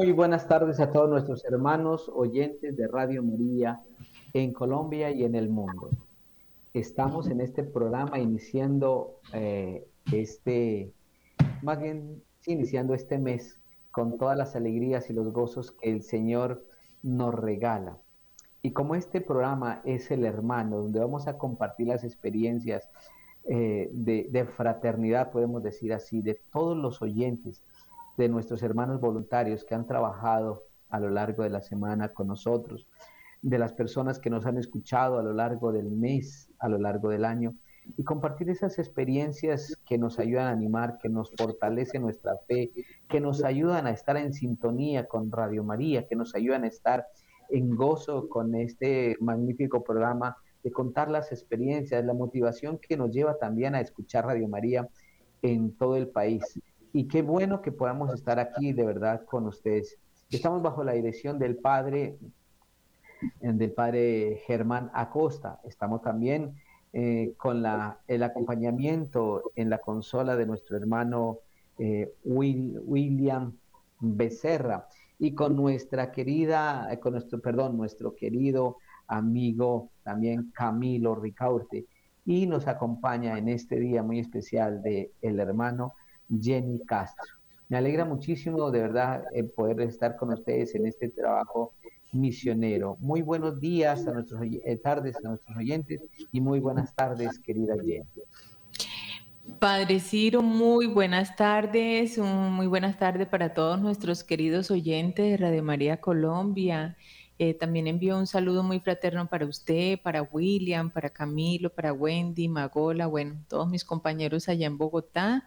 Muy buenas tardes a todos nuestros hermanos oyentes de Radio María en Colombia y en el mundo. Estamos en este programa iniciando eh, este, más bien iniciando este mes con todas las alegrías y los gozos que el Señor nos regala. Y como este programa es el hermano, donde vamos a compartir las experiencias eh, de, de fraternidad, podemos decir así, de todos los oyentes de nuestros hermanos voluntarios que han trabajado a lo largo de la semana con nosotros, de las personas que nos han escuchado a lo largo del mes, a lo largo del año, y compartir esas experiencias que nos ayudan a animar, que nos fortalece nuestra fe, que nos ayudan a estar en sintonía con Radio María, que nos ayudan a estar en gozo con este magnífico programa de contar las experiencias, la motivación que nos lleva también a escuchar Radio María en todo el país y qué bueno que podamos estar aquí de verdad con ustedes. Estamos bajo la dirección del padre, del padre Germán Acosta. Estamos también eh, con la, el acompañamiento en la consola de nuestro hermano eh, William Becerra y con nuestra querida, con nuestro, perdón, nuestro querido amigo también Camilo Ricaurte. Y nos acompaña en este día muy especial de el hermano Jenny Castro. Me alegra muchísimo, de verdad, poder estar con ustedes en este trabajo misionero. Muy buenos días a nuestros eh, tardes a nuestros oyentes y muy buenas tardes, querida Jenny. Padre Ciro, muy buenas tardes, muy buenas tardes para todos nuestros queridos oyentes de Radio María Colombia. Eh, también envío un saludo muy fraterno para usted, para William, para Camilo, para Wendy, Magola, bueno, todos mis compañeros allá en Bogotá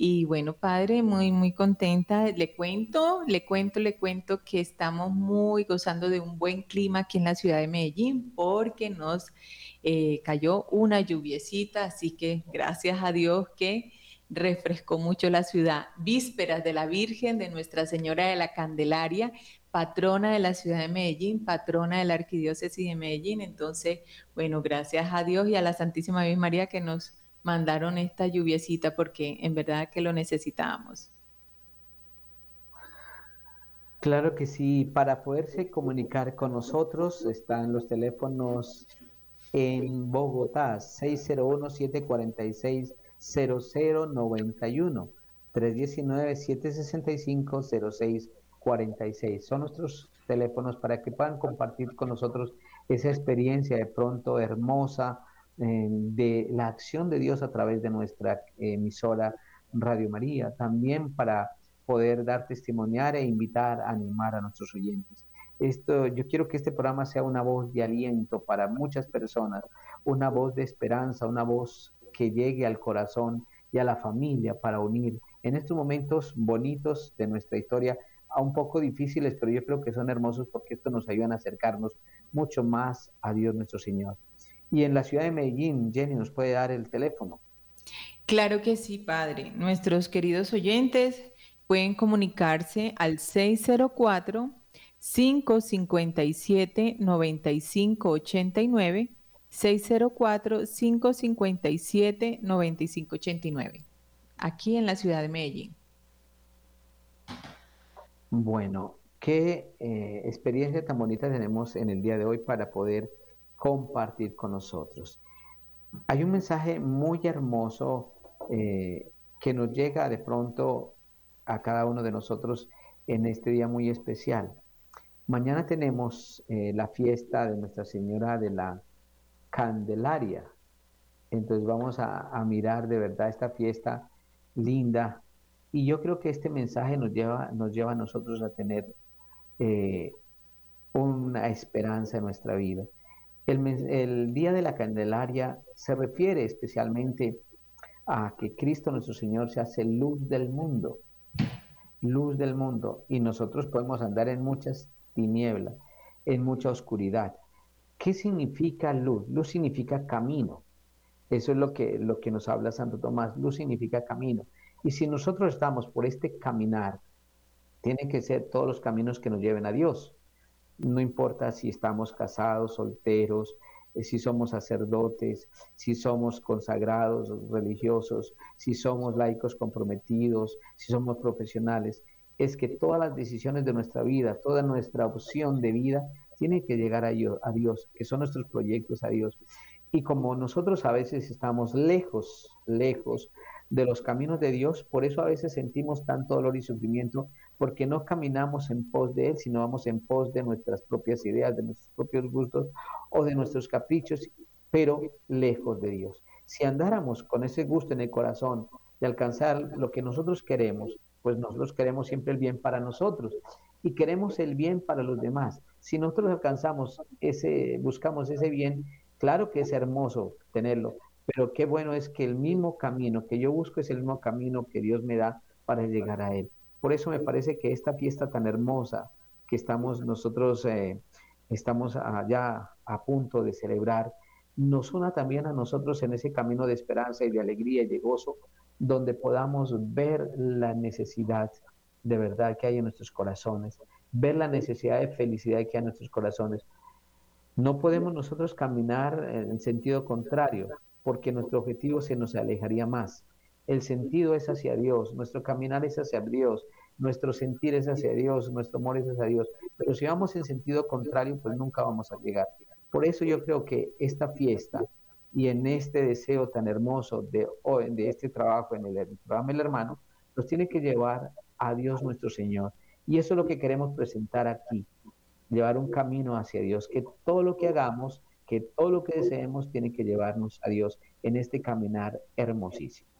y bueno, padre, muy, muy contenta. Le cuento, le cuento, le cuento que estamos muy gozando de un buen clima aquí en la ciudad de Medellín porque nos eh, cayó una lluviecita, así que gracias a Dios que refrescó mucho la ciudad. Vísperas de la Virgen de Nuestra Señora de la Candelaria, patrona de la ciudad de Medellín, patrona de la Arquidiócesis de Medellín. Entonces, bueno, gracias a Dios y a la Santísima Virgen María que nos mandaron esta lluviecita porque en verdad que lo necesitábamos. Claro que sí, para poderse comunicar con nosotros están los teléfonos en Bogotá 601-746-0091, 319-765-0646. Son nuestros teléfonos para que puedan compartir con nosotros esa experiencia de pronto hermosa, de la acción de Dios a través de nuestra emisora Radio María, también para poder dar testimoniar e invitar, animar a nuestros oyentes. Esto, yo quiero que este programa sea una voz de aliento para muchas personas, una voz de esperanza, una voz que llegue al corazón y a la familia para unir en estos momentos bonitos de nuestra historia, a un poco difíciles, pero yo creo que son hermosos porque esto nos ayuda a acercarnos mucho más a Dios nuestro Señor. Y en la ciudad de Medellín, Jenny, ¿nos puede dar el teléfono? Claro que sí, padre. Nuestros queridos oyentes pueden comunicarse al 604 557 9589 604 557 9589 aquí en la ciudad de Medellín. Bueno, qué eh, experiencia tan bonita tenemos en el día de hoy para poder compartir con nosotros. Hay un mensaje muy hermoso eh, que nos llega de pronto a cada uno de nosotros en este día muy especial. Mañana tenemos eh, la fiesta de Nuestra Señora de la Candelaria. Entonces vamos a, mirar de verdad esta fiesta linda. Y yo creo que este mensaje nos lleva, nos lleva a nosotros a tener eh, una esperanza en nuestra vida. El, Día de la Candelaria se refiere especialmente a que Cristo nuestro Señor se hace luz del mundo, luz del mundo, y nosotros podemos andar en muchas tinieblas, en mucha oscuridad. ¿Qué significa luz? Luz significa camino. Eso es lo que, lo que nos habla Santo Tomás. Luz significa camino. Y si nosotros estamos por este caminar, tiene que ser todos los caminos que nos lleven a Dios no importa si estamos casados, solteros, eh, si somos sacerdotes, si somos consagrados religiosos, si somos laicos comprometidos, si somos profesionales. es que todas las decisiones de nuestra vida, toda nuestra opción de vida, tiene que llegar a Dios, que son nuestros proyectos a Dios. Y como nosotros a veces estamos lejos, lejos de los caminos de Dios, por eso a veces sentimos tanto dolor y sufrimiento, porque no caminamos en pos de Él, sino vamos en pos de nuestras propias ideas, de nuestros propios gustos o de nuestros caprichos, pero lejos de Dios. Si andáramos con ese gusto en el corazón de alcanzar lo que nosotros queremos, pues nosotros queremos siempre el bien para nosotros y queremos el bien para los demás. Si nosotros alcanzamos ese, buscamos ese bien, claro que es hermoso tenerlo, pero qué bueno es que el mismo camino que yo busco es el mismo camino que Dios me da para llegar a Él. Por eso me parece que esta fiesta tan hermosa que estamos nosotros, eh, estamos ya a punto de celebrar, nos una también a nosotros en ese camino de esperanza y de alegría y de gozo, donde podamos ver la necesidad de verdad que hay en nuestros corazones, ver la necesidad de felicidad que hay en nuestros corazones. No podemos nosotros caminar en sentido contrario, porque nuestro objetivo se nos alejaría más. El sentido es hacia Dios, nuestro caminar es hacia Dios, nuestro sentir es hacia Dios, nuestro amor es hacia Dios. Pero si vamos en sentido contrario, pues nunca vamos a llegar. Por eso yo creo que esta fiesta y en este deseo tan hermoso de, de este trabajo en el, programa El Hermano, nos tiene que llevar a Dios nuestro Señor. Y eso es lo que queremos presentar aquí, llevar un camino hacia Dios, que todo lo que hagamos, que todo lo que deseemos tiene que llevarnos a Dios en este caminar hermosísimo.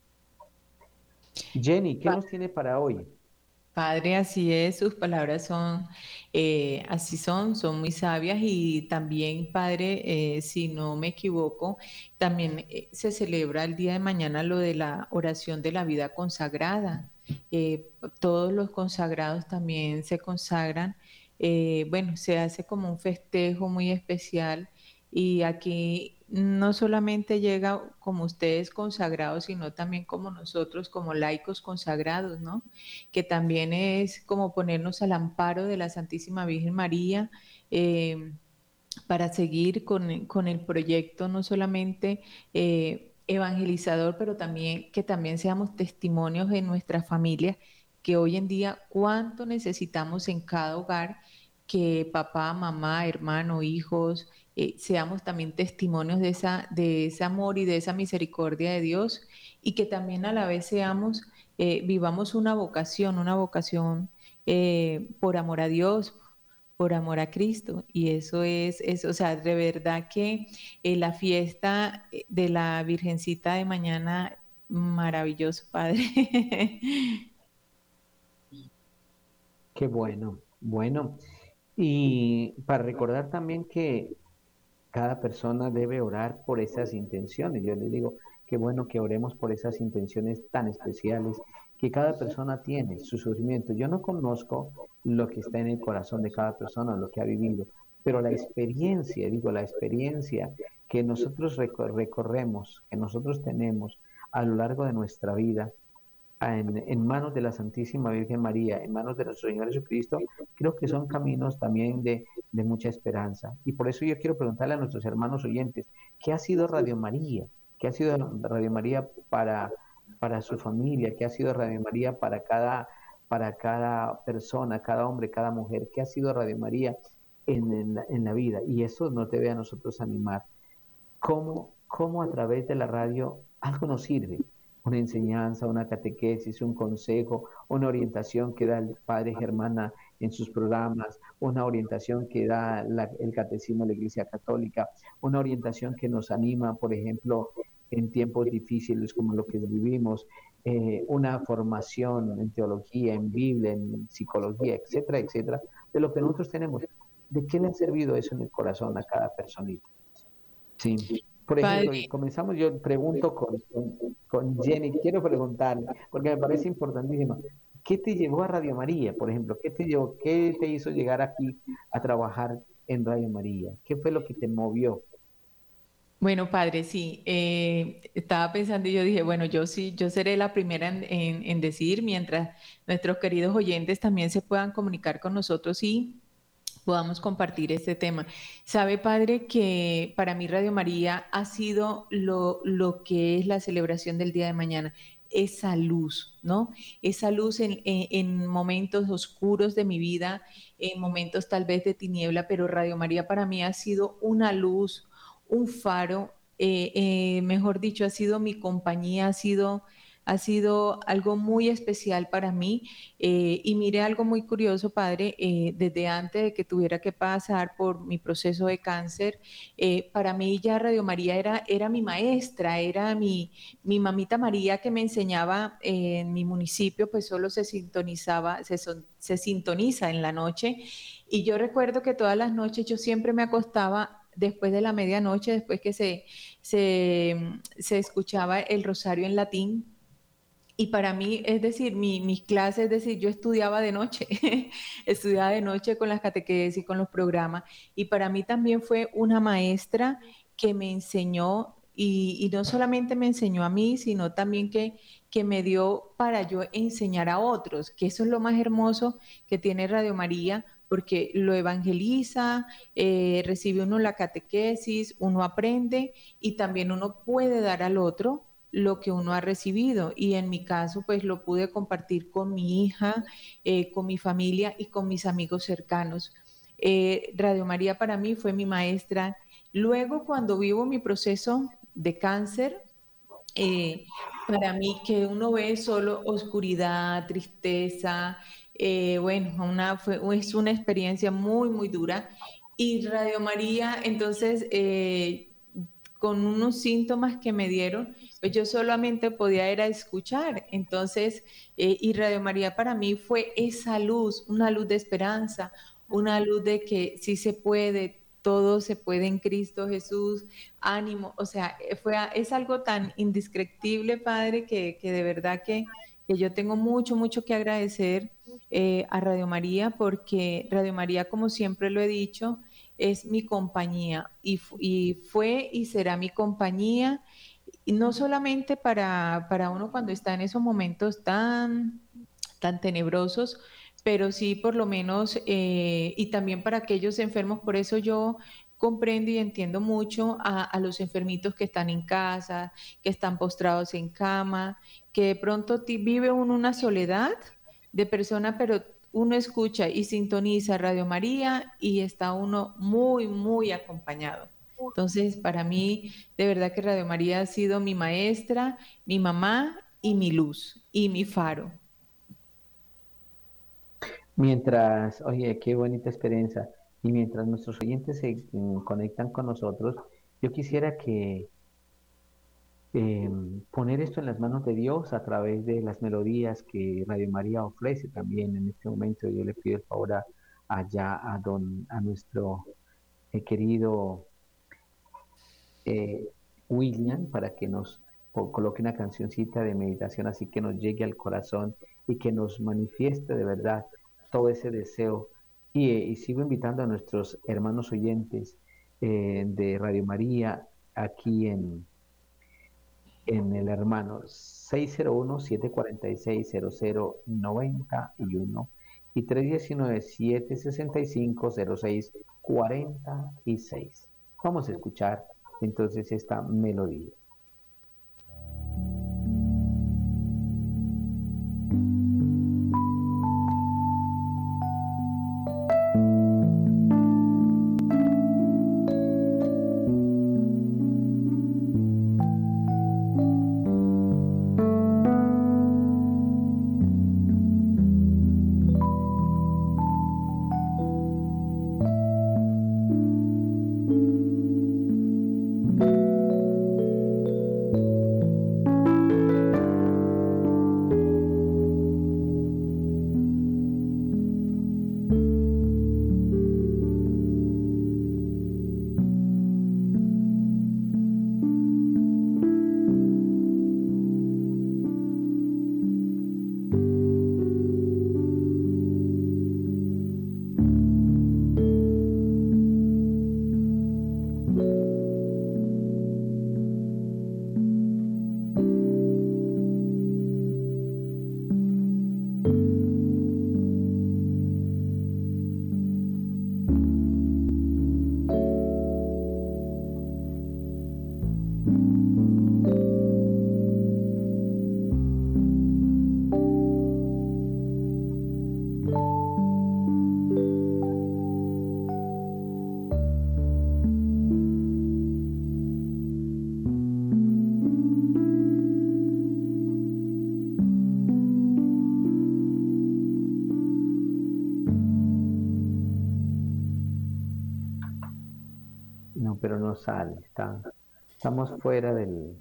Jenny, ¿qué nos tiene para hoy? Padre, así es, sus palabras son, eh, así son, son muy sabias y también, Padre, eh, si no me equivoco, también eh, se celebra el día de mañana lo de la oración de la vida consagrada. todos los consagrados también se consagran. bueno, se hace como un festejo muy especial y aquí no solamente llega como ustedes consagrados, sino también como nosotros, como laicos consagrados, ¿no? Que también es como ponernos al amparo de la Santísima Virgen María eh, para seguir con, el proyecto, no solamente eh, evangelizador, pero también que también seamos testimonios de nuestra familia, que hoy en día cuánto necesitamos en cada hogar que papá, mamá, hermano, hijos, eh, seamos también testimonios de, esa, de ese amor y de esa misericordia de Dios y que también a la vez seamos, eh, vivamos una vocación, una vocación eh, por amor a Dios, por amor a Cristo. Y eso es, eso, o sea, de verdad que la fiesta de la Virgencita de mañana, maravilloso, Padre. Qué bueno, bueno. Y para recordar también que cada persona debe orar por esas intenciones. Yo le digo, qué bueno que oremos por esas intenciones tan especiales que cada persona tiene, su sufrimiento. Yo no conozco lo que está en el corazón de cada persona, lo que ha vivido, pero la experiencia, digo, la experiencia que nosotros recorremos, que nosotros tenemos a lo largo de nuestra vida, en, manos de la Santísima Virgen María, en manos de nuestro Señor Jesucristo, creo que son caminos también de, mucha esperanza. Y por eso yo quiero preguntarle a nuestros hermanos oyentes, ¿qué ha sido Radio María? ¿Qué ha sido Radio María para, para su familia? ¿Qué ha sido Radio María para cada, para cada persona, cada hombre, cada mujer? ¿Qué ha sido Radio María en, la, en la vida? Y eso nos debe a nosotros animar. ¿Cómo, ¿Cómo a través de la radio algo nos sirve? Una enseñanza, una catequesis, un consejo, una orientación que da el Padre Germana en sus programas, una orientación que da el Catecismo de la Iglesia Católica, una orientación que nos anima, por ejemplo, en tiempos difíciles como lo que vivimos, eh, una formación en teología, en Biblia, en psicología, etcétera, etcétera, de lo que nosotros tenemos. ¿De qué le ha servido eso en el corazón a cada personita? Sí. Por ejemplo, comenzamos, yo pregunto con, con, Jenny, quiero preguntarle, porque me parece importantísimo, ¿qué te llevó a Radio María, por ejemplo? ¿Qué te, llevó, qué te hizo llegar aquí a trabajar en Radio María? ¿Qué fue lo que te movió? Bueno, padre, sí, eh, estaba pensando y yo dije, bueno, yo sí, yo seré la primera en, en, decir, mientras nuestros queridos oyentes también se puedan comunicar con nosotros y podamos compartir este tema. Sabe, Padre, que para mí Radio María ha sido lo, lo que es la celebración del día de mañana. esa luz, ¿no? Esa luz en, momentos oscuros de mi vida, en momentos tal vez de tiniebla, pero Radio María para mí ha sido una luz, un faro, eh, eh, mejor dicho, ha sido mi compañía, ha sido ha sido algo muy especial para mí. Eh, y mire algo muy curioso, padre, eh, desde antes de que tuviera que pasar por mi proceso de cáncer, eh, para mí ya Radio María era, era mi maestra, era mi, mi mamita María que me enseñaba en mi municipio, pues solo se sintonizaba, se, se sintoniza en la noche. Y yo recuerdo que todas las noches yo siempre me acostaba después de la medianoche, después que se, se, se escuchaba el rosario en latín, y para mí, es decir, mi, mis clases, es decir, yo estudiaba de noche, estudiaba de noche con las catequesis y con los programas. Y para mí también fue una maestra que me enseñó, y, no solamente me enseñó a mí, sino también que, que me dio para yo enseñar a otros, que eso es lo más hermoso que tiene Radio María, porque lo evangeliza, eh, recibe uno la catequesis, uno aprende y también uno puede dar al otro lo que uno ha recibido. Y en mi caso, pues lo pude compartir con mi hija, eh, con mi familia y con mis amigos cercanos. Eh, Radio María para mí fue mi maestra. Luego, cuando vivo mi proceso de cáncer, eh, para mí que uno ve solo oscuridad, tristeza, bueno, fue, es una experiencia muy, muy dura. Y Radio María, entonces, con unos síntomas que me dieron, pues yo solamente podía ir a escuchar. Entonces, eh, y Radio María para mí fue esa luz, una luz de esperanza, una luz de que sí se puede, todo se puede en Cristo Jesús, ánimo, o sea, eh, fue, es algo tan indescriptible, Padre, que, de verdad que, yo tengo mucho, mucho que agradecer eh, a Radio María, porque Radio María, como siempre lo he dicho, es mi compañía y, y fue y será mi compañía no solamente para, para uno cuando está en esos momentos tan, tan tenebrosos, pero sí por lo menos, eh, y también para aquellos enfermos, por eso yo comprendo y entiendo mucho a, a, los enfermitos que están en casa, que están postrados en cama, que de pronto vive uno una soledad de persona, pero uno escucha y sintoniza Radio María y está uno muy, muy acompañado. Entonces, para mí, de verdad que Radio María ha sido mi maestra, mi mamá y mi luz y mi faro. Mientras, oye, qué bonita experiencia. Y mientras nuestros oyentes se mm, conectan con nosotros, yo quisiera que em, poner esto en las manos de Dios a través de las melodías que Radio María ofrece también en este momento. Yo le pido el favor allá a don, a nuestro eh, querido eh, William para que nos coloque una cancioncita de meditación así que nos llegue al corazón y que nos manifieste de verdad todo ese deseo. Y, eh, sigo invitando a nuestros hermanos oyentes de Radio María aquí en, en el hermano 601-746-0091 y 319-765-0646. Vamos a escuchar entonces esta melodía. Sale. Está, estamos fuera del...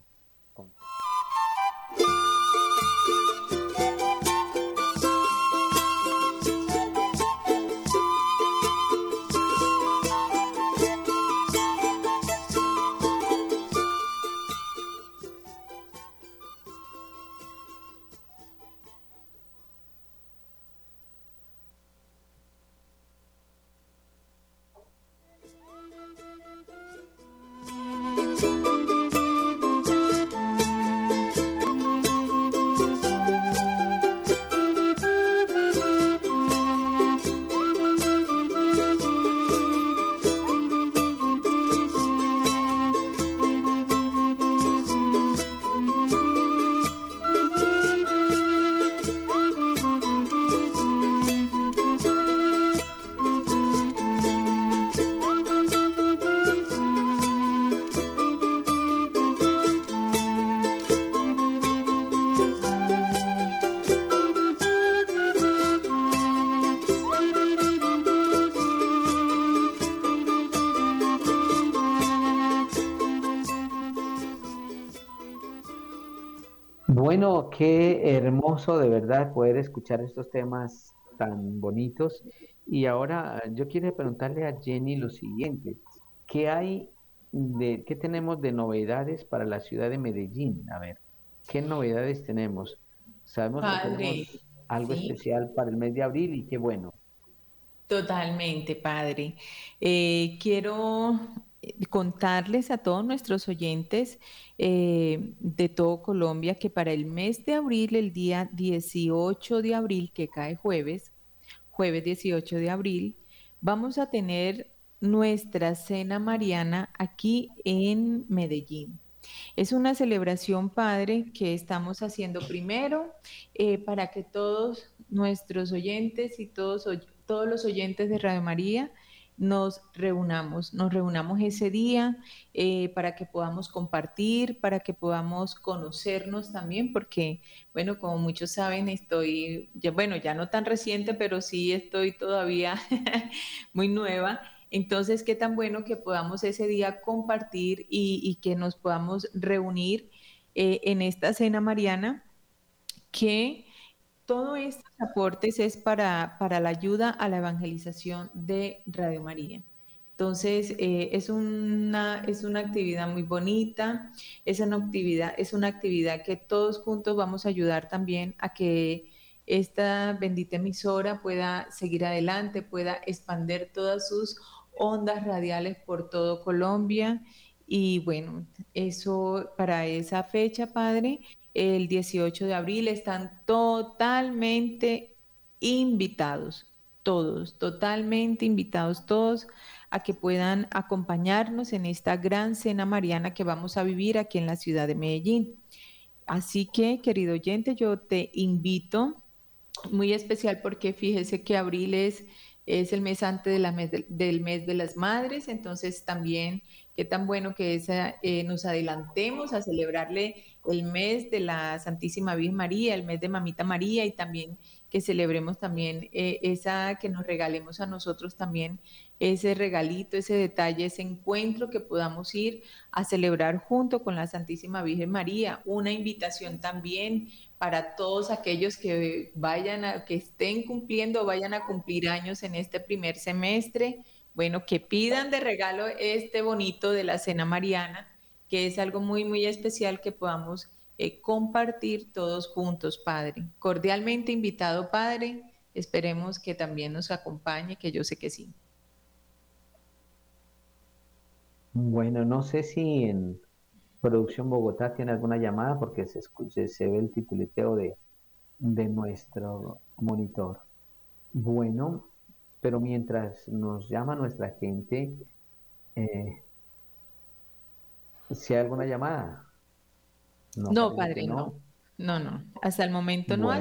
qué hermoso de verdad poder escuchar estos temas tan bonitos. Y ahora yo quiero preguntarle a Jenny lo siguiente. ¿Qué hay de, qué tenemos de novedades para la ciudad de Medellín? A ver, ¿qué novedades tenemos? Sabemos que tenemos algo especial para el mes de abril y qué bueno. Totalmente, padre. Eh, quiero contarles a todos nuestros oyentes eh, de todo Colombia que para el mes de abril, el día 18 de abril, que cae jueves, jueves 18 de abril, vamos a tener nuestra cena mariana aquí en Medellín. Es una celebración, Padre, que estamos haciendo primero eh, para que todos nuestros oyentes y todos, todos los oyentes de Radio María nos reunamos, nos reunamos ese día eh, para que podamos compartir, para que podamos conocernos también, porque, bueno, como muchos saben, estoy, ya, bueno, ya no tan reciente, pero sí estoy todavía muy nueva. Entonces, qué tan bueno que podamos ese día compartir y, que nos podamos reunir eh, en esta cena mariana que todo estos aportes es para, para la ayuda a la evangelización de Radio María. Entonces, eh, es, una, es una actividad muy bonita, es una actividad, es una actividad que todos juntos vamos a ayudar también a que esta bendita emisora pueda seguir adelante, pueda expander todas sus ondas radiales por todo Colombia. Y bueno, eso para esa fecha, Padre, el 18 de abril. Están totalmente invitados, todos, totalmente invitados todos a que puedan acompañarnos en esta gran cena mariana que vamos a vivir aquí en la ciudad de Medellín. Así que, querido oyente, yo te invito, muy especial porque fíjese que abril es, es el mes antes de la del mes de las madres, entonces también qué tan bueno que eh, nos adelantemos a celebrarle el mes de la Santísima Virgen María, el mes de Mamita María y también que celebremos también eh, esa, que nos regalemos a nosotros también ese regalito, ese detalle, ese encuentro que podamos ir a celebrar junto con la Santísima Virgen María. Una invitación también para todos aquellos que vayan a, que estén cumpliendo vayan a cumplir años en este primer semestre. Bueno, que pidan de regalo este bonito de la Cena Mariana que es algo muy, muy especial que podamos eh, compartir todos juntos, Padre. Cordialmente invitado, Padre. Esperemos que también nos acompañe, que yo sé que sí. Bueno, no sé si en Producción Bogotá tiene alguna llamada porque se, se ve el tituleteo de, de nuestro monitor. Bueno, pero mientras nos llama nuestra gente, eh, si hay alguna llamada. No, padre, no. no. No, Hasta el momento no.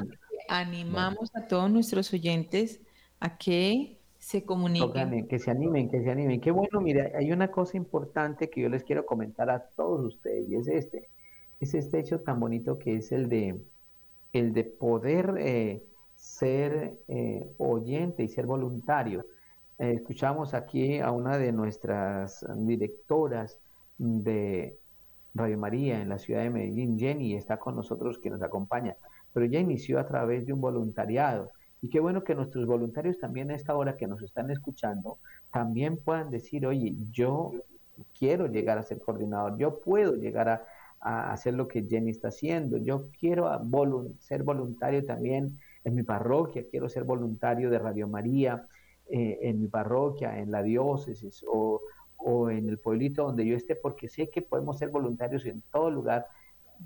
Animamos a todos nuestros oyentes a que se comuniquen. que se animen, que se animen. Qué bueno, mira, hay una cosa importante que yo les quiero comentar a todos ustedes y es este. Es este hecho tan bonito que es el de, el de poder eh, ser eh, oyente y ser voluntario. eh, escuchamos aquí a una de nuestras directoras de Radio María en la ciudad de Medellín, Jenny, está con nosotros que nos acompaña, pero ella inició a través de un voluntariado. Y qué bueno que nuestros voluntarios también a esta hora que nos están escuchando, también puedan decir, oye, yo quiero llegar a ser coordinador, yo puedo llegar a, hacer lo que Jenny está haciendo, yo quiero ser voluntario también en mi parroquia, quiero ser voluntario de Radio María eh, en mi parroquia, en la diócesis o, o en el pueblito donde yo esté, porque sé que podemos ser voluntarios en todo lugar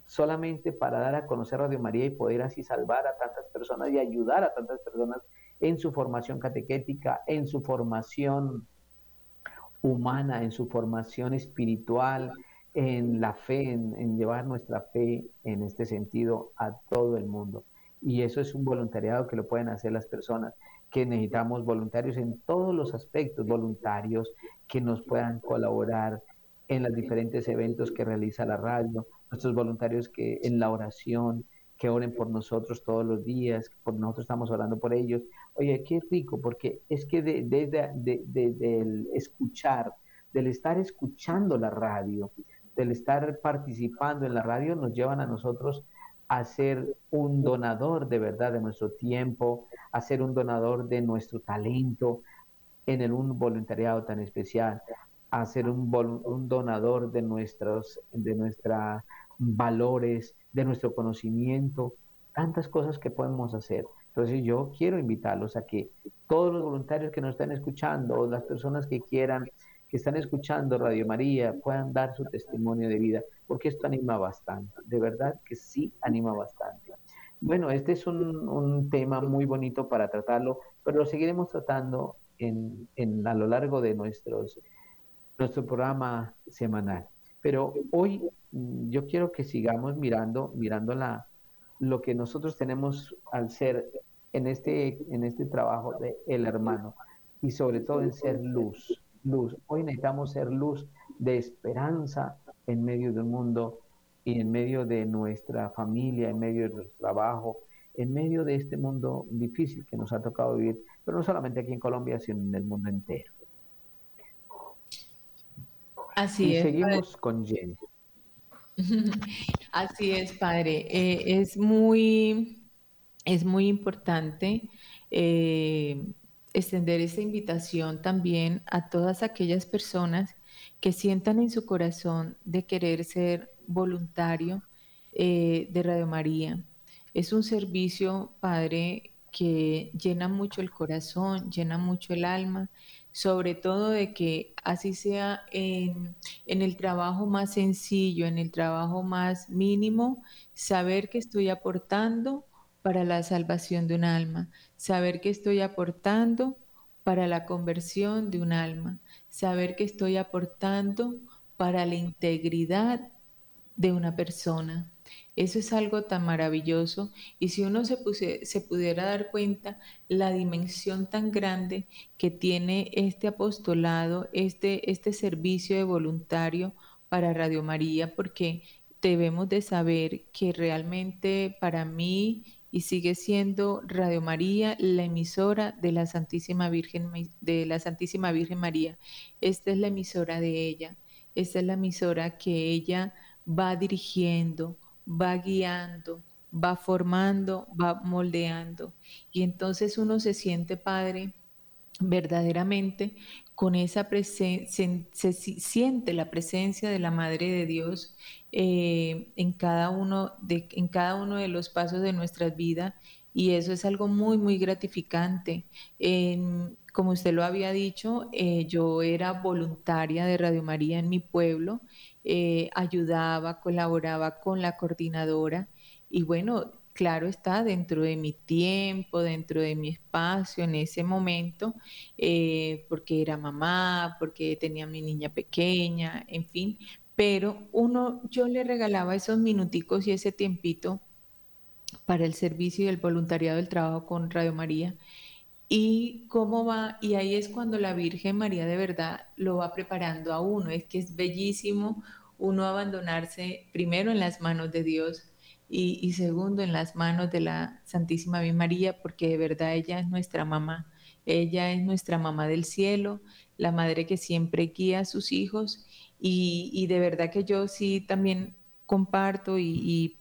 solamente para dar a conocer Radio María y poder así salvar a tantas personas y ayudar a tantas personas en su formación catequética, en su formación humana, en su formación espiritual, en la fe, en, llevar nuestra fe en este sentido a todo el mundo. Y eso es un voluntariado que lo pueden hacer las personas, que necesitamos voluntarios en todos los aspectos, voluntarios que nos puedan colaborar en los diferentes eventos que realiza la radio, nuestros voluntarios que en la oración, que oren por nosotros todos los días, por nosotros estamos orando por ellos. Oye, qué rico, porque es que desde de, del escuchar, del estar escuchando la radio, del estar participando en la radio, nos llevan a nosotros a ser un donador de verdad de nuestro tiempo, a ser un donador de nuestro talento en el, un voluntariado tan especial, a ser un, un donador de nuestros, de nuestra valores, de nuestro conocimiento, tantas cosas que podemos hacer. Entonces yo quiero invitarlos a que todos los voluntarios que nos están escuchando las personas que quieran, que están escuchando Radio María, puedan dar su testimonio de vida, porque esto anima bastante, de verdad que sí anima bastante. Bueno, este es un, tema muy bonito para tratarlo, pero lo seguiremos tratando en, en, a lo largo de nuestros, nuestro programa semanal. Pero hoy mm, yo quiero que sigamos mirando, mirando la, lo que nosotros tenemos al ser en este, en este trabajo de el hermano y sobre todo en ser luz, luz. Hoy necesitamos ser luz de esperanza en medio del mundo y en medio de nuestra familia, en medio de nuestro trabajo, en medio de este mundo difícil que nos ha tocado vivir, pero no solamente aquí en Colombia, sino en el mundo entero. Así es. Seguimos con Jenny. Así es, padre. Eh, es muy, es muy importante eh, extender esta invitación también a todas aquellas personas que sientan en su corazón de querer ser voluntario eh, de Radio María. Es un servicio, Padre, que llena mucho el corazón, llena mucho el alma sobre todo de que así sea en, el trabajo más sencillo, en el trabajo más mínimo, saber que estoy aportando para la salvación de un alma, saber que estoy aportando para la conversión de un alma, saber que estoy aportando para la integridad de una persona. Eso es algo tan maravilloso y si uno se, se pudiera dar cuenta la dimensión tan grande que tiene este apostolado, este, este servicio de voluntario para Radio María, porque debemos de saber que realmente para mí y sigue siendo Radio María la emisora de la Santísima Virgen de la Santísima Virgen María. Esta es la emisora de ella. Esta es la emisora que ella va dirigiendo, va guiando, va formando, va moldeando. Y entonces uno se siente padre verdaderamente con esa presencia, se, siente la presencia de la Madre de Dios eh, en, cada uno de, en cada uno de los pasos de nuestras vidas y eso es algo muy, muy gratificante. como usted lo había dicho, eh, yo era voluntaria de Radio María en mi pueblo eh, ayudaba, colaboraba con la coordinadora y bueno, claro está, dentro de mi tiempo, dentro de mi espacio en ese momento, eh, porque era mamá, porque tenía mi niña pequeña, en fin, pero uno, yo le regalaba esos minuticos y ese tiempito para el servicio y el voluntariado del trabajo con Radio María. Y cómo va, y ahí es cuando la Virgen María de verdad lo va preparando a uno, es que es bellísimo uno abandonarse primero en las manos de Dios y, y segundo en las manos de la Santísima Virgen María, porque de verdad ella es nuestra mamá, Ella es nuestra mamá del cielo, la madre que siempre guía a sus hijos y, de verdad que yo sí también comparto y,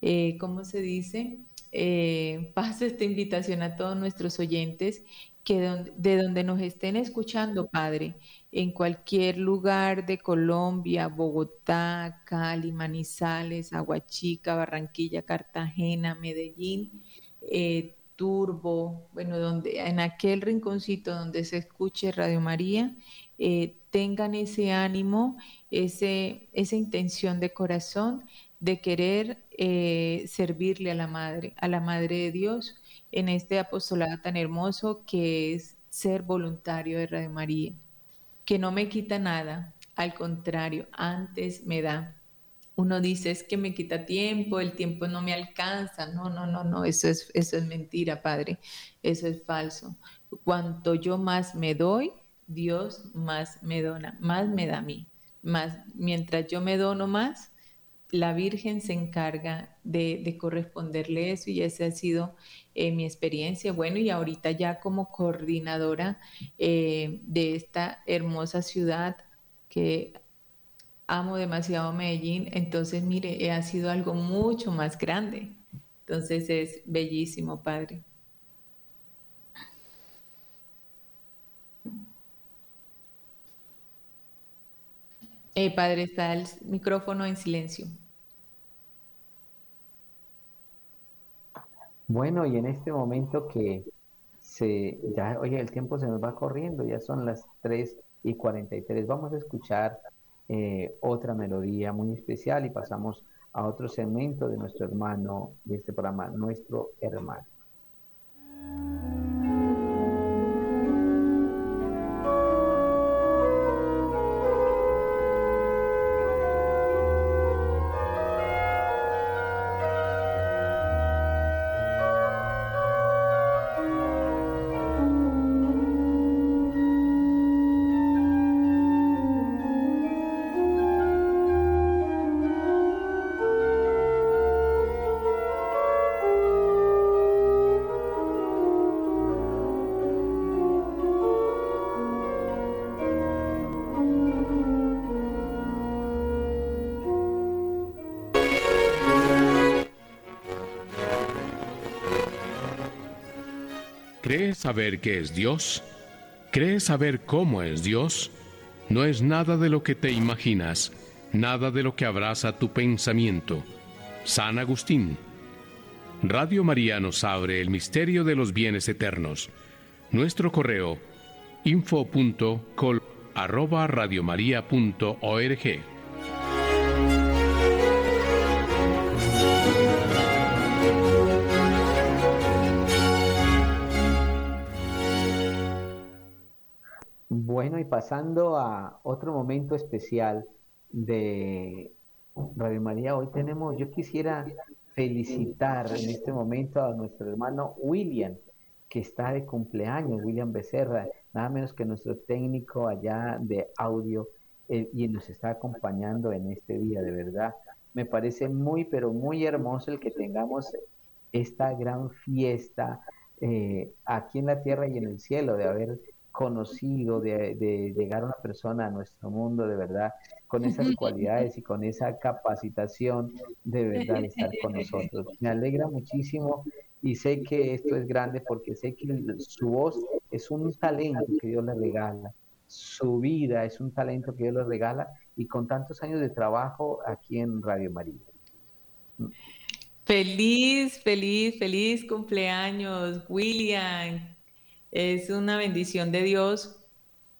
eh, ¿cómo se dice? Eh, paso esta invitación a todos nuestros oyentes de donde nos estén escuchando, Padre, en cualquier lugar de Colombia, Bogotá, Cali, Manizales, Aguachica, Barranquilla, Cartagena, Medellín, eh, Turbo, bueno, donde en aquel rinconcito donde se escuche Radio María, eh, tengan ese ánimo, ese, esa intención de corazón de querer eh, servirle a la Madre, a la Madre de Dios, en este apostolado tan hermoso que es ser voluntario de Radio María, que no me quita nada, al contrario, antes me da. Uno dice, es que me quita tiempo, el tiempo no me alcanza. No, no, no, no, eso es, eso es mentira, Padre, eso es falso. Cuanto yo más me doy, Dios más me dona, más me da a mí. Más, mientras yo me dono más, la Virgen se encarga de, corresponderle eso y esa ha sido eh, mi experiencia. Bueno, y ahorita ya como coordinadora eh, de esta hermosa ciudad que amo demasiado Medellín, entonces mire, ha sido algo mucho más grande. Entonces es bellísimo, Padre. Eh, padre, está el micrófono en silencio. Bueno, y en este momento que se, ya, oye, el tiempo se nos va corriendo, ya son las 3 y 43. Vamos a escuchar eh, otra melodía muy especial y pasamos a otro segmento de nuestro hermano, de este programa, nuestro hermano. ¿Crees saber qué es Dios? ¿Crees saber cómo es Dios? No es nada de lo que te imaginas, nada de lo que abraza tu pensamiento. San Agustín. Radio María nos abre el misterio de los bienes eternos. Nuestro correo info.col pasando a otro momento especial de Radio María, hoy tenemos, yo quisiera felicitar en este momento a nuestro hermano William, que está de cumpleaños, William Becerra, nada menos que nuestro técnico allá de audio, eh, y nos está acompañando en este día, de verdad. Me parece muy, pero muy hermoso el que tengamos esta gran fiesta eh, aquí en la tierra y en el cielo, de haber conocido, de, llegar una persona a nuestro mundo de verdad, con esas cualidades y con esa capacitación de verdad de estar con nosotros. Me alegra muchísimo y sé que esto es grande porque sé que su voz es un talento que Dios le regala, su vida es un talento que Dios le regala y con tantos años de trabajo aquí en Radio María. Feliz, feliz, feliz cumpleaños, William. Es una bendición de Dios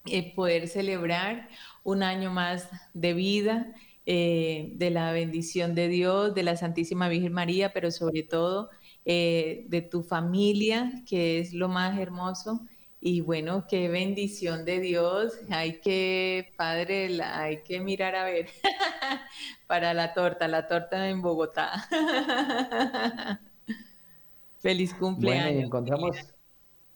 eh, poder celebrar un año más de vida, eh, de la bendición de Dios, de la Santísima Virgen María, pero sobre todo eh, de tu familia, que es lo más hermoso. Y bueno, qué bendición de Dios. Hay que, Padre, hay que mirar a ver para la torta, la torta en Bogotá. Feliz cumpleaños. Bueno, y encontramos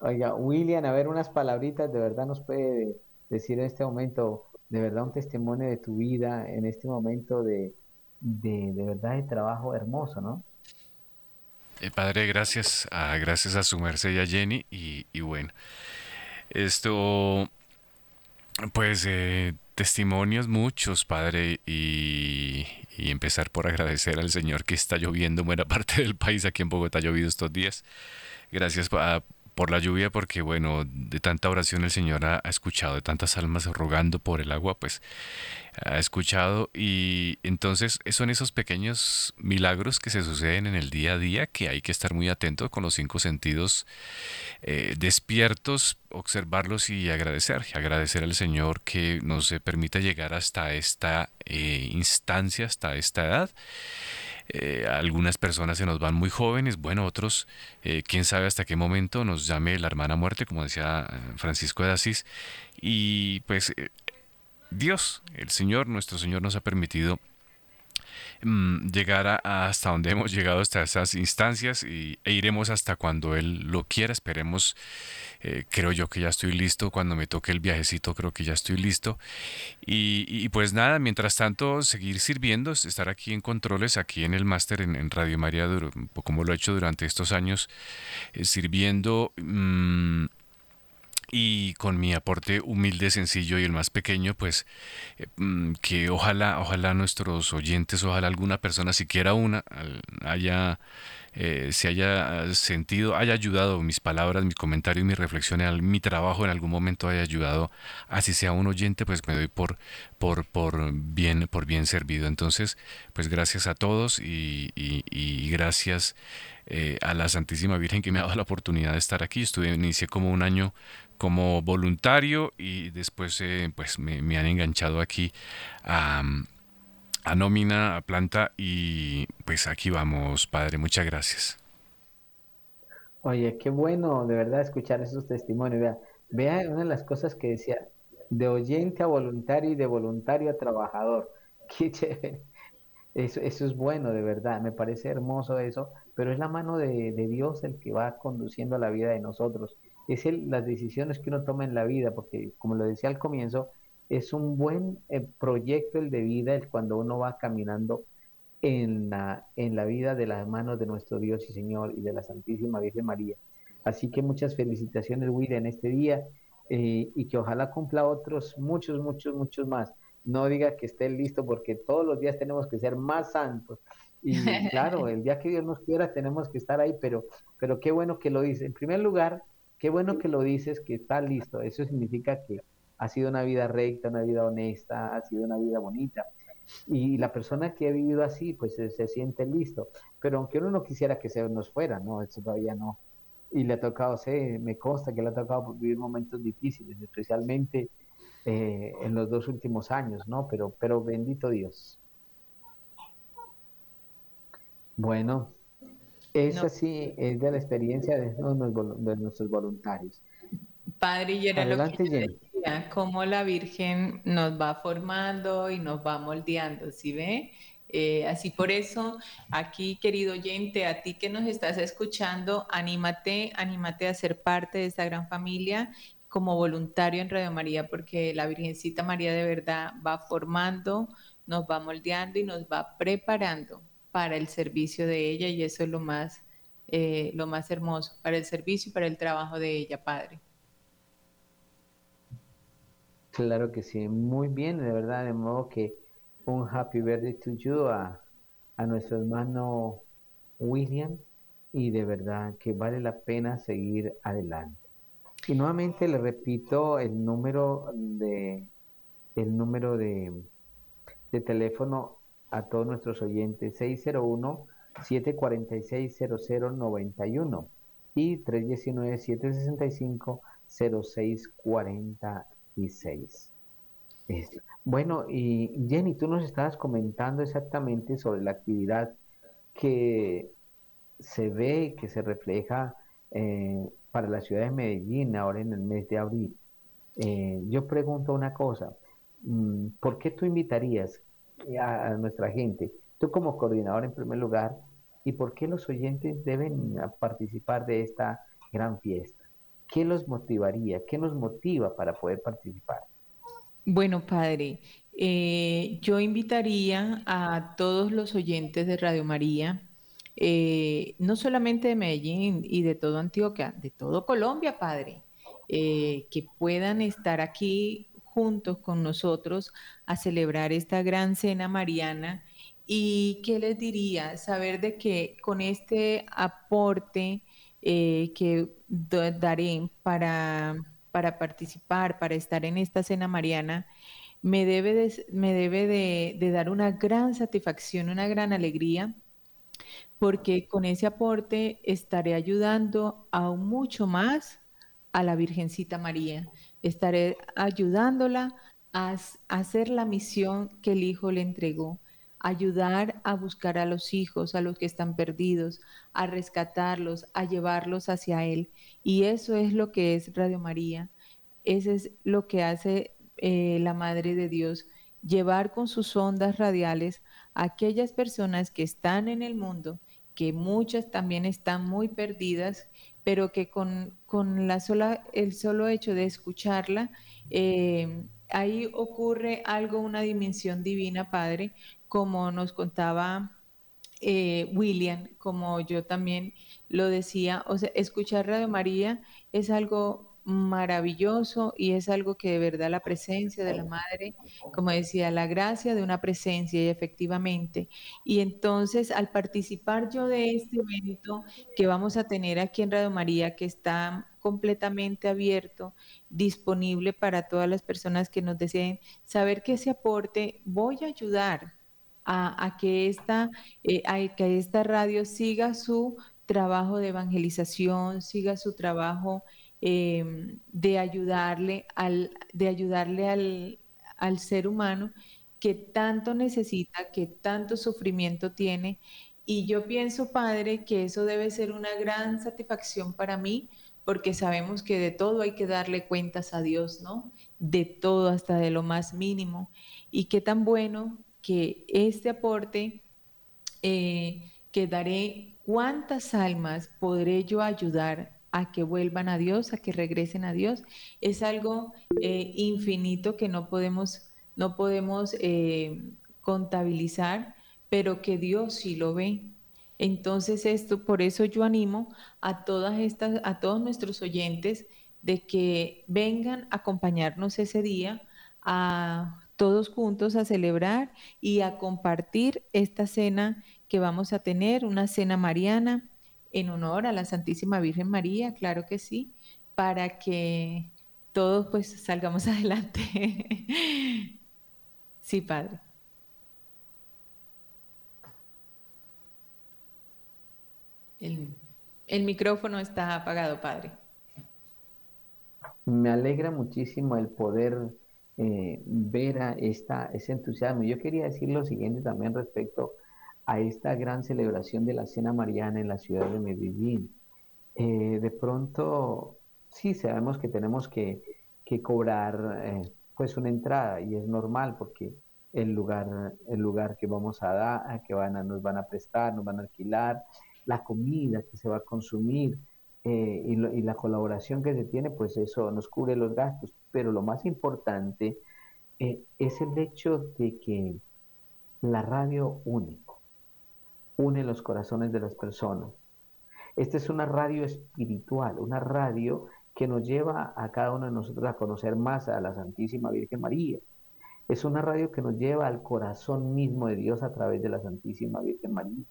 Oiga, William, a ver unas palabritas, de verdad nos puede decir en este momento, de verdad un testimonio de tu vida, en este momento de, de, verdad de trabajo hermoso, ¿no? Eh, padre, gracias, a, gracias a su merced y a Jenny, y, bueno, Esto, pues, eh, testimonios muchos, Padre, y, empezar por agradecer al Señor que está lloviendo buena parte del país. Aquí en Bogotá ha llovido estos días. Gracias por la lluvia, porque bueno, de tanta oración el Señor ha, escuchado, de tantas almas rogando por el agua, pues ha escuchado y entonces son esos pequeños milagros que se suceden en el día a día que hay que estar muy atentos con los cinco sentidos eh, despiertos, observarlos y agradecer, agradecer al Señor que nos permite llegar hasta esta eh, instancia, hasta esta edad. Eh, algunas personas se nos van muy jóvenes, bueno, otros, quién sabe hasta qué momento nos llame la hermana muerte, como decía Francisco de Asís, y pues Dios, el Señor, nuestro Señor nos ha permitido mm, llegar hasta donde hemos llegado, hasta esas instancias y, e iremos hasta cuando Él lo quiera. Esperemos, eh, creo yo que ya estoy listo. Cuando me toque el viajecito, creo que ya estoy listo. Y, pues nada, mientras tanto, seguir sirviendo, estar aquí en controles, aquí en el máster en, Radio María, como lo he hecho durante estos años, eh, sirviendo. Mm, y con mi aporte humilde, sencillo y el más pequeño, pues eh, mm, que ojalá, ojalá nuestros oyentes, ojalá alguna persona, siquiera una, haya eh, se haya sentido, haya ayudado mis palabras, mi comentario y mi reflexión, mi trabajo en algún momento haya ayudado, así sea un oyente, pues me doy por, por, por bien, por bien servido. Entonces, pues gracias a todos y, gracias eh, a la Santísima Virgen que me ha dado la oportunidad de estar aquí. Estuve, inicié como un año como voluntario y después eh, pues me, han enganchado aquí a, a, nómina, a planta y pues aquí vamos, padre, muchas gracias. Oye, qué bueno de verdad escuchar esos testimonios. Vea, vea una de las cosas que decía, de oyente a voluntario y de voluntario a trabajador. Qué chévere. Eso, eso es bueno, de verdad, me parece hermoso eso, pero es la mano de, de Dios el que va conduciendo la vida de nosotros es el, las decisiones que uno toma en la vida, porque como lo decía al comienzo, es un buen eh, proyecto el de vida el cuando uno va caminando en la, en la vida de las manos de nuestro Dios y Señor y de la Santísima Virgen María. Así que muchas felicitaciones, William, en este día eh, y que ojalá cumpla otros muchos, muchos, muchos más. No diga que esté listo porque todos los días tenemos que ser más santos. Y claro, el día que Dios nos quiera tenemos que estar ahí, pero, pero qué bueno que lo dice. En primer lugar, Qué bueno que lo dices, que está listo. Eso significa que ha sido una vida recta, una vida honesta, ha sido una vida bonita. Y la persona que ha vivido así, pues se, siente listo. Pero aunque uno no quisiera que se nos fuera, no, eso todavía no. Y le ha tocado, sé, me consta que le ha tocado vivir momentos difíciles, especialmente eh, en los dos últimos años, ¿no? Pero, pero bendito Dios. Bueno, esa sí es de la experiencia de, nuestros voluntarios. Padre, y era lo que decía, cómo la Virgen nos va formando y nos va moldeando, ¿sí ve? Eh, así por eso, aquí, querido oyente, a ti que nos estás escuchando, anímate, anímate a ser parte de esta gran familia como voluntario en Radio María, porque la Virgencita María de verdad va formando, nos va moldeando y nos va preparando para el servicio de ella y eso es lo más, eh, lo más hermoso, para el servicio y para el trabajo de ella, Padre. Claro que sí, muy bien, de verdad, de modo que un happy birthday to you a, a nuestro hermano William y de verdad que vale la pena seguir adelante. Y nuevamente le repito el número de el número de, de teléfono a todos nuestros oyentes 601-746-0091 y 319-765-0646. Bueno, y Jenny, tú nos estabas comentando exactamente sobre la actividad que se ve, que se refleja eh, para la ciudad de Medellín ahora en el mes de abril. Eh, yo pregunto una cosa, mm, ¿por qué tú invitarías a, nuestra gente. Tú como coordinador en primer lugar, ¿y por qué los oyentes deben participar de esta gran fiesta? ¿Qué los motivaría? ¿Qué nos motiva para poder participar? Bueno, padre, eh, yo invitaría a todos los oyentes de Radio María, eh, no solamente de Medellín y de todo Antioquia, de todo Colombia, padre, eh, que puedan estar aquí juntos con nosotros a celebrar esta gran cena mariana. ¿Y qué les diría? Saber de que con este aporte eh, que daré para, para participar, para estar en esta cena mariana, me debe, de, me debe de, dar una gran satisfacción, una gran alegría, porque con ese aporte estaré ayudando aún mucho más a la Virgencita María. Estaré ayudándola a, hacer la misión que el Hijo le entregó, ayudar a buscar a los hijos, a los que están perdidos, a rescatarlos, a llevarlos hacia Él. Y eso es lo que es Radio María. Eso es lo que hace eh, la Madre de Dios, llevar con sus ondas radiales a aquellas personas que están en el mundo, que muchas también están muy perdidas, pero que con, la sola, el solo hecho de escucharla, eh, ahí ocurre algo, una dimensión divina, Padre, como nos contaba eh, William, como yo también lo decía, o sea, escuchar Radio María es algo maravilloso y es algo que de verdad la presencia de la madre, como decía, la gracia de una presencia y efectivamente. Y entonces al participar yo de este evento que vamos a tener aquí en Radio María, que está completamente abierto, disponible para todas las personas que nos deseen saber que ese aporte voy a ayudar a, que, esta, eh, a que esta radio siga su trabajo de evangelización, siga su trabajo Em, de ayudarle, al, de ayudarle al, al ser humano que tanto necesita, que tanto sufrimiento tiene. Y yo pienso, Padre, que eso debe ser una gran satisfacción para mí, porque sabemos que de todo hay que darle cuentas a Dios, ¿no? De todo, hasta de lo más mínimo. Y qué tan bueno que este aporte eh, que daré, cuántas almas podré yo ayudar a que vuelvan a Dios, a que regresen a Dios. Es algo eh, infinito que no podemos, no podemos eh, contabilizar, pero que Dios sí lo ve. Entonces esto, por eso yo animo a todas estas, a todos nuestros oyentes de que vengan a acompañarnos ese día, a todos juntos a celebrar y a compartir esta cena que vamos a tener, una cena mariana en honor a la Santísima Virgen María, claro que sí, para que todos pues salgamos adelante. sí, Padre. El, micrófono está apagado, Padre. Me alegra muchísimo el poder eh, ver a esta, ese entusiasmo. Yo quería decir lo siguiente también respecto a esta gran celebración de la Cena Mariana en la ciudad de Medellín. Eh, de pronto, sí, sabemos que tenemos que, cobrar eh, pues una entrada y es normal porque el lugar, el lugar que vamos a dar, que van a, nos van a prestar, nos van a alquilar, la comida que se va a consumir eh, y, y, la colaboración que se tiene, pues eso nos cubre los gastos. Pero lo más importante es el hecho de que la radio única une los corazones de las personas. Esta es una radio espiritual, una radio que nos lleva a cada uno de nosotros a conocer más a la Santísima Virgen María. Es una radio que nos lleva al corazón mismo de Dios a través de la Santísima Virgen María.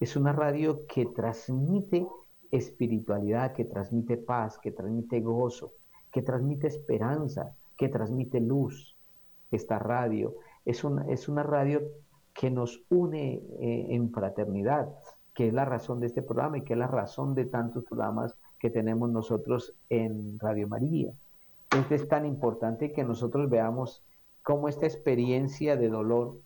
Es una radio que transmite espiritualidad, que transmite paz, que transmite gozo, que transmite esperanza, que transmite luz. Esta radio es una, es una radio que nos une eh, en fraternidad, que es la razón de este programa y que es la razón de tantos programas que tenemos nosotros en Radio María. Entonces es tan importante que nosotros veamos cómo esta experiencia de dolor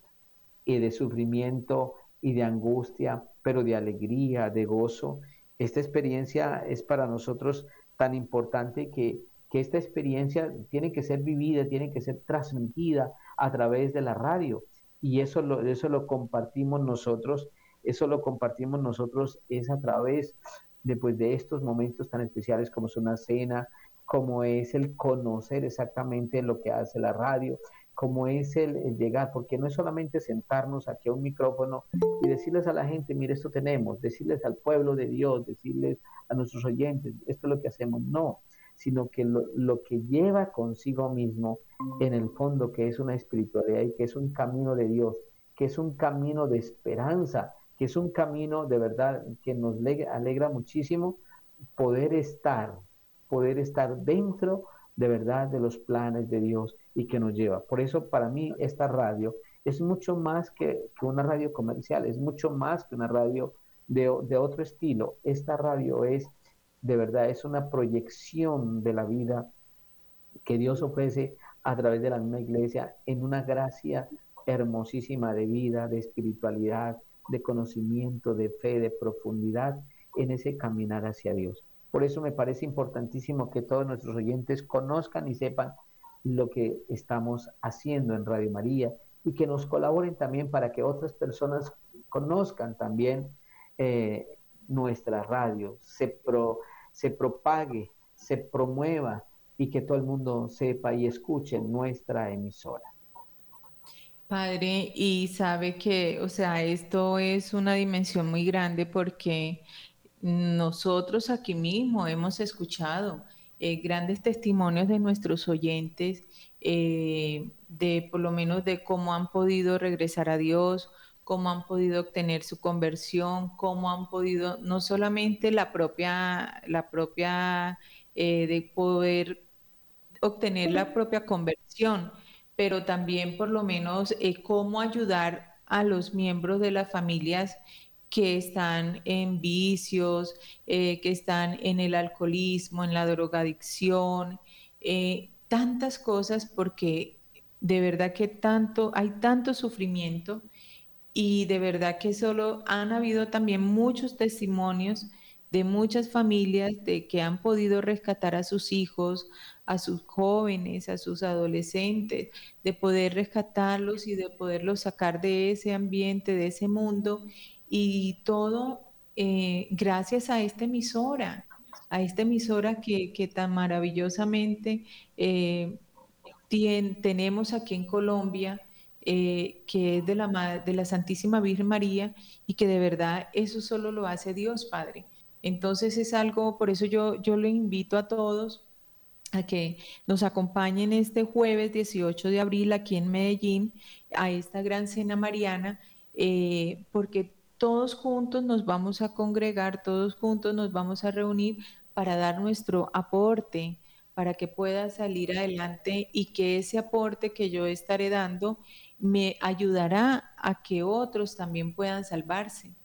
y de sufrimiento y de angustia, pero de alegría, de gozo, esta experiencia es para nosotros tan importante que, que esta experiencia tiene que ser vivida, tiene que ser transmitida a través de la radio. Y eso lo, eso lo compartimos nosotros, eso lo compartimos nosotros es a través de, de estos momentos tan especiales como es una cena, como es el conocer exactamente lo que hace la radio, como es el, llegar, porque no es solamente sentarnos aquí a un micrófono y decirles a la gente, mire, esto tenemos, decirles al pueblo de Dios, decirles a nuestros oyentes, esto es lo que hacemos, no, sino que lo, que lleva consigo mismo en el fondo, que es una espiritualidad y que es un camino de Dios, que es un camino de esperanza, que es un camino de verdad que nos alegra muchísimo poder estar, poder estar dentro de verdad de los planes de Dios y que nos lleva. Por eso para mí esta radio es mucho más que, una radio comercial, es mucho más que una radio de, otro estilo. Esta radio es, de verdad, es una proyección de la vida que Dios ofrece a través de la misma iglesia en una gracia hermosísima de vida, de espiritualidad, de conocimiento, de fe, de profundidad en ese caminar hacia Dios. Por eso me parece importantísimo que todos nuestros oyentes conozcan y sepan lo que estamos haciendo en Radio María y que nos colaboren también para que otras personas conozcan también eh, nuestra radio, se, se propague, se promueva y que todo el mundo sepa y escuche nuestra emisora. Padre, y sabe que, o sea, esto es una dimensión muy grande porque nosotros aquí mismo hemos escuchado eh, grandes testimonios de nuestros oyentes, eh, de por lo menos de cómo han podido regresar a Dios, cómo han podido obtener su conversión, cómo han podido, no solamente la propia, la propia eh, de poder obtener la propia conversión, pero también por lo menos cómo ayudar a los miembros de las familias que están en vicios, eh, que están en el alcoholismo, en la drogadicción, eh, tantas cosas porque de verdad que tanto, hay tanto sufrimiento y de verdad que solo han habido también muchos testimonios de muchas familias de que han podido rescatar a sus hijos, a sus jóvenes, a sus adolescentes, de poder rescatarlos y de poderlos sacar de ese ambiente, de ese mundo y todo eh, gracias a esta emisora, a esta emisora que, tan maravillosamente eh, tenemos aquí en Colombia, eh, que es de la, de la Santísima Virgen María y que de verdad eso solo lo hace Dios Padre. Entonces es algo, por eso yo, yo le invito a todos a que nos acompañen este jueves 18 de abril aquí en Medellín a esta gran cena mariana, porque todos juntos nos vamos a congregar, todos juntos nos vamos a reunir para dar nuestro aporte, para que pueda salir adelante y que ese aporte que yo estaré dando me ayudará a que otros también puedan salvarse,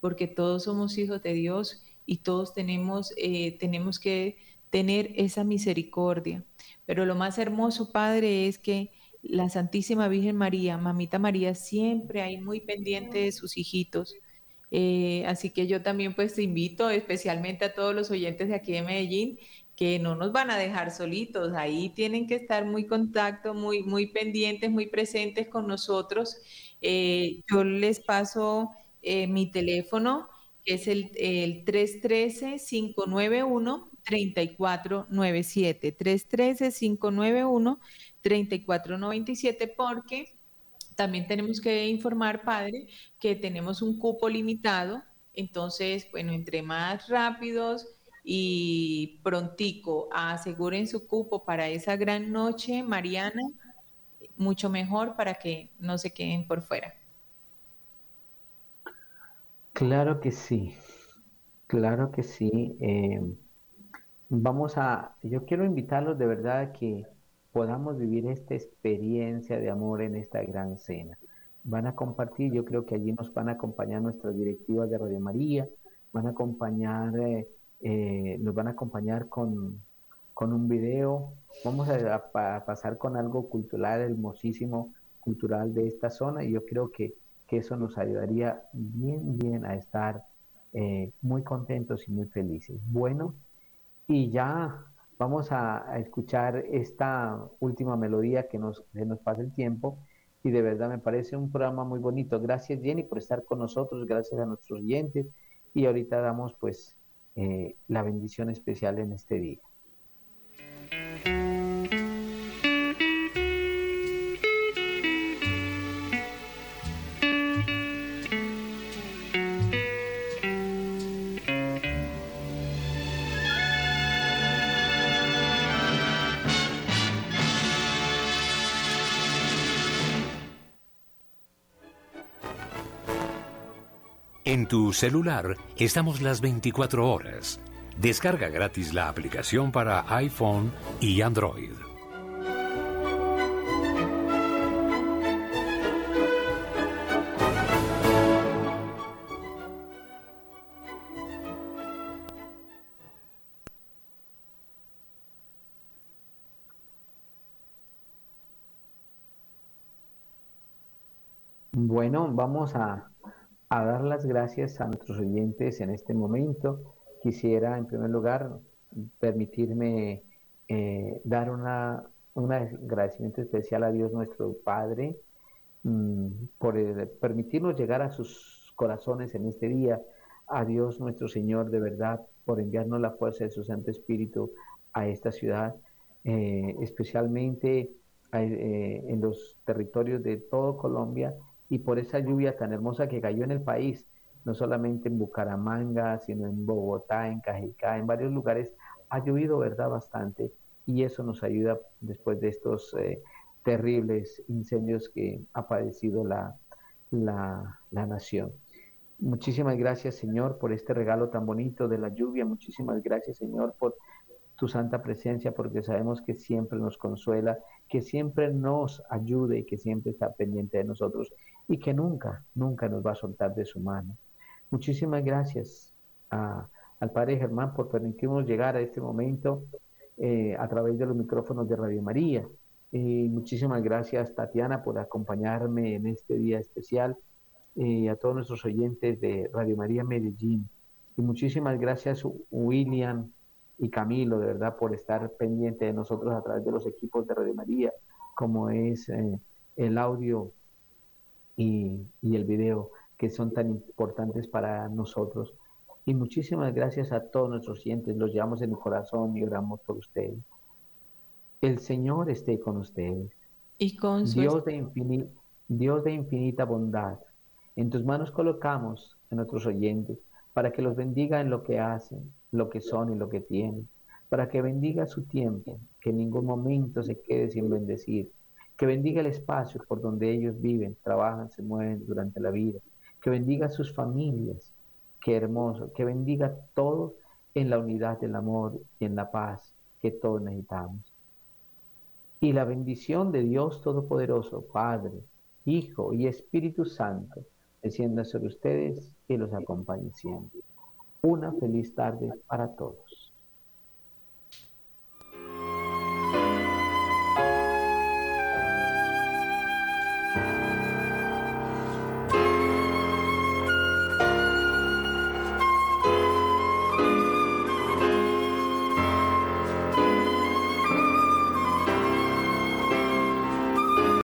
porque todos somos hijos de Dios y todos tenemos, eh, tenemos que tener esa misericordia. Pero lo más hermoso, Padre, es que la Santísima Virgen María, Mamita María, siempre hay muy pendiente de sus hijitos. Eh, así que yo también pues te invito especialmente a todos los oyentes de aquí de Medellín que no nos van a dejar solitos, ahí tienen que estar muy contacto, muy, muy pendientes, muy presentes con nosotros. Eh, yo les paso eh, mi teléfono, que es el, el 313-591-3497, 313-591. 3497 porque también tenemos que informar, padre, que tenemos un cupo limitado. Entonces, bueno, entre más rápidos y prontico aseguren su cupo para esa gran noche, Mariana, mucho mejor para que no se queden por fuera. Claro que sí, claro que sí. Eh, vamos a, yo quiero invitarlos de verdad a que podamos vivir esta experiencia de amor en esta gran cena. Van a compartir, yo creo que allí nos van a acompañar nuestras directivas de Radio María, van a acompañar, eh, eh, nos van a acompañar con, un video, vamos a, pasar con algo cultural hermosísimo, cultural de esta zona, y yo creo que, eso nos ayudaría bien, bien a estar eh, muy contentos y muy felices. Bueno, y ya Vamos a, escuchar esta última melodía que nos, nos pasa el tiempo y de verdad me parece un programa muy bonito. Gracias Jenny por estar con nosotros, gracias a nuestros oyentes y ahorita damos pues eh, la bendición especial en este día. Celular estamos las 24 horas. Descarga gratis la aplicación para iPhone y Android. Bueno, vamos a, dar las gracias a nuestros oyentes en este momento. Quisiera, en primer lugar, permitirme eh, dar una, un agradecimiento especial a Dios nuestro Padre mm, por permitirnos llegar a sus corazones en este día. A Dios nuestro Señor, de verdad, por enviarnos la fuerza de su Santo Espíritu a esta ciudad, eh, especialmente eh, en los territorios de todo Colombia y por esa lluvia tan hermosa que cayó en el país, no solamente en Bucaramanga, sino en Bogotá, en Cajicá, en varios lugares, ha llovido, ¿verdad?, bastante y eso nos ayuda después de estos eh, terribles incendios que ha padecido la, la, la nación. Muchísimas gracias, Señor, por este regalo tan bonito de la lluvia. Muchísimas gracias, Señor, por tu santa presencia, porque sabemos que siempre nos consuela, que siempre nos ayude y que siempre está pendiente de nosotros y que nunca, nunca nos va a soltar de su mano. Muchísimas gracias al Padre Germán por permitirnos llegar a este momento eh, a través de los micrófonos de Radio María. Y muchísimas gracias Tatiana por acompañarme en este día especial y a todos nuestros oyentes de Radio María Medellín. Y muchísimas gracias William y Camilo, de verdad, por estar pendiente de nosotros a través de los equipos de Radio María, como es eh, el audio y, el video que son tan importantes para nosotros. Y muchísimas gracias a todos nuestros oyentes, los llevamos en el corazón y oramos por ustedes. El Señor esté con ustedes. Y con Dios, de Dios de infinita bondad. En tus manos colocamos a nuestros oyentes para que los bendiga en lo que hacen, lo que son y lo que tienen, para que bendiga su tiempo, que en ningún momento se quede sin bendecir, que bendiga el espacio por donde ellos viven, trabajan, se mueven durante la vida, que bendiga a sus familias, qué hermoso, que bendiga todo en la unidad del amor y en la paz que todos necesitamos. Y la bendición de Dios Todopoderoso, Padre, Hijo y Espíritu Santo, descienda sobre ustedes y los acompañe siempre. Una feliz tarde para todos.